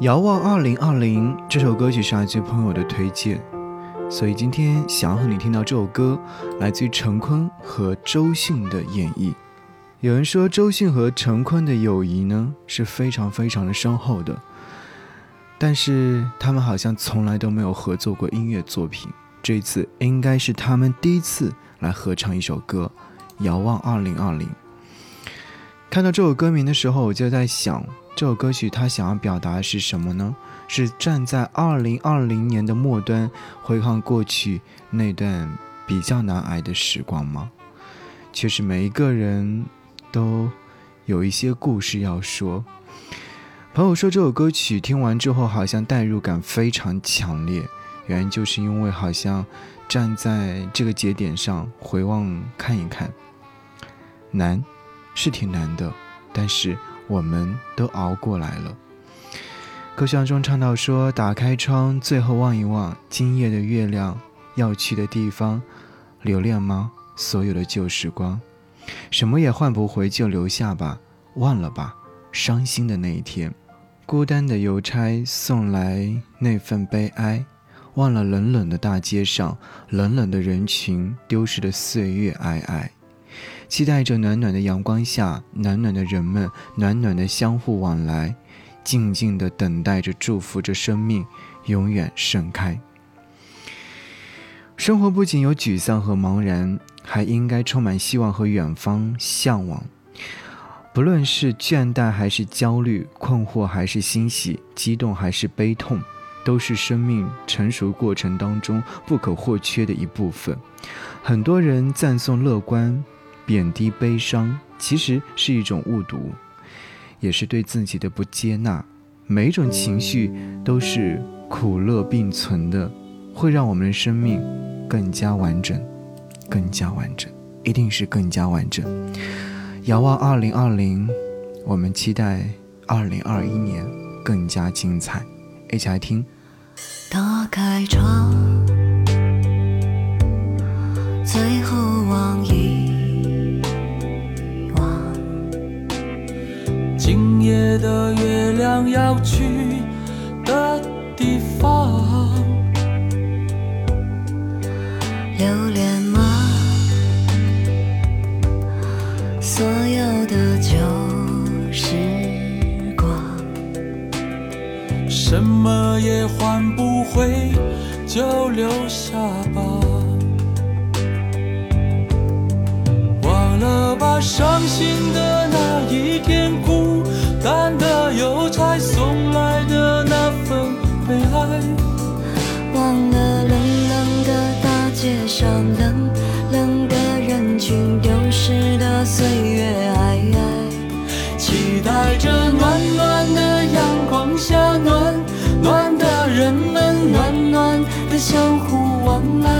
遥望二零二零这首歌曲是来自朋友的推荐，所以今天想要和你听到这首歌，来自于陈坤和周迅的演绎。有人说周迅和陈坤的友谊呢是非常非常的深厚的，但是他们好像从来都没有合作过音乐作品，这一次应该是他们第一次来合唱一首歌《遥望二零二零》。看到这首歌名的时候，我就在想。这首歌曲它想要表达的是什么呢？是站在二零二零年的末端，回看过去那段比较难挨的时光吗？其实每一个人都有一些故事要说。朋友说这首歌曲听完之后，好像代入感非常强烈，原因就是因为好像站在这个节点上回望看一看，难是挺难的，但是。我们都熬过来了。歌声中唱到说：“打开窗，最后望一望今夜的月亮，要去的地方，留恋吗？所有的旧时光，什么也换不回，就留下吧，忘了吧。伤心的那一天，孤单的邮差送来那份悲哀，忘了冷冷的大街上，冷冷的人群，丢失的岁月，哀哀。”期待着暖暖的阳光下，暖暖的人们，暖暖的相互往来，静静的等待着，祝福着生命永远盛开。生活不仅有沮丧和茫然，还应该充满希望和远方向往。不论是倦怠还是焦虑，困惑还是欣喜，激动还是悲痛，都是生命成熟过程当中不可或缺的一部分。很多人赞颂乐观。贬低悲伤，其实是一种误读，也是对自己的不接纳。每一种情绪都是苦乐并存的，会让我们的生命更加完整，更加完整，一定是更加完整。遥望二零二零，我们期待二零二一年更加精彩。一起来听。打开窗。最后望一夜的月亮要去的地方，留恋吗？所有的旧时光，什么也换不回，就留下吧。忘了吧，伤心的那一天。哭丢失的岁月，哎哎。期待着暖暖的阳光下，暖暖的人们，暖暖的相互往来，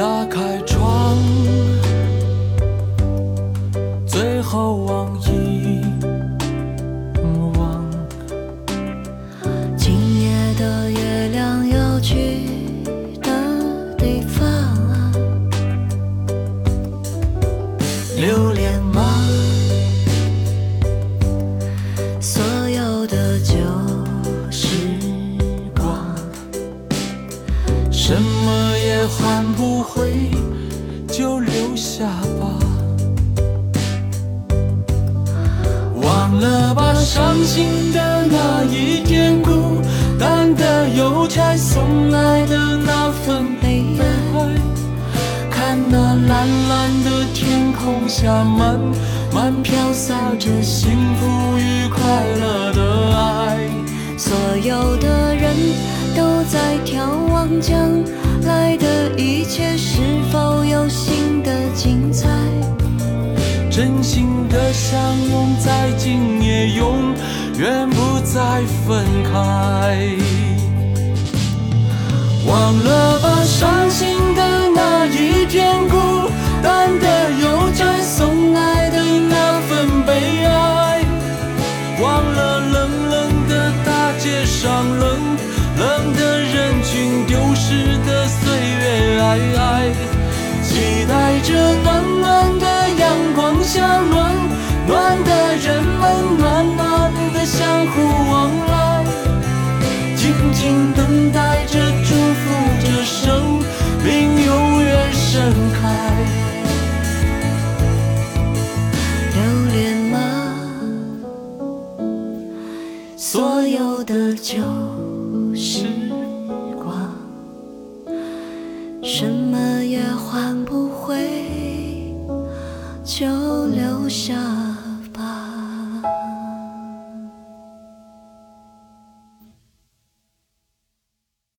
打开窗。回，就留下吧。忘了吧，伤心的那一天，孤单的邮差送来的那份悲哀。看那蓝蓝的天空下，慢慢飘洒着幸福与快乐的爱。所有的人。都在眺望将相拥再近也永远不再分开，忘了吧，伤心的那一片孤单的邮差送来的那份悲哀，忘了冷冷的大街上冷冷的人群丢失的岁月，哎哎，期待着暖暖的阳光下落。所有的旧时光，什么也换不回，就留下。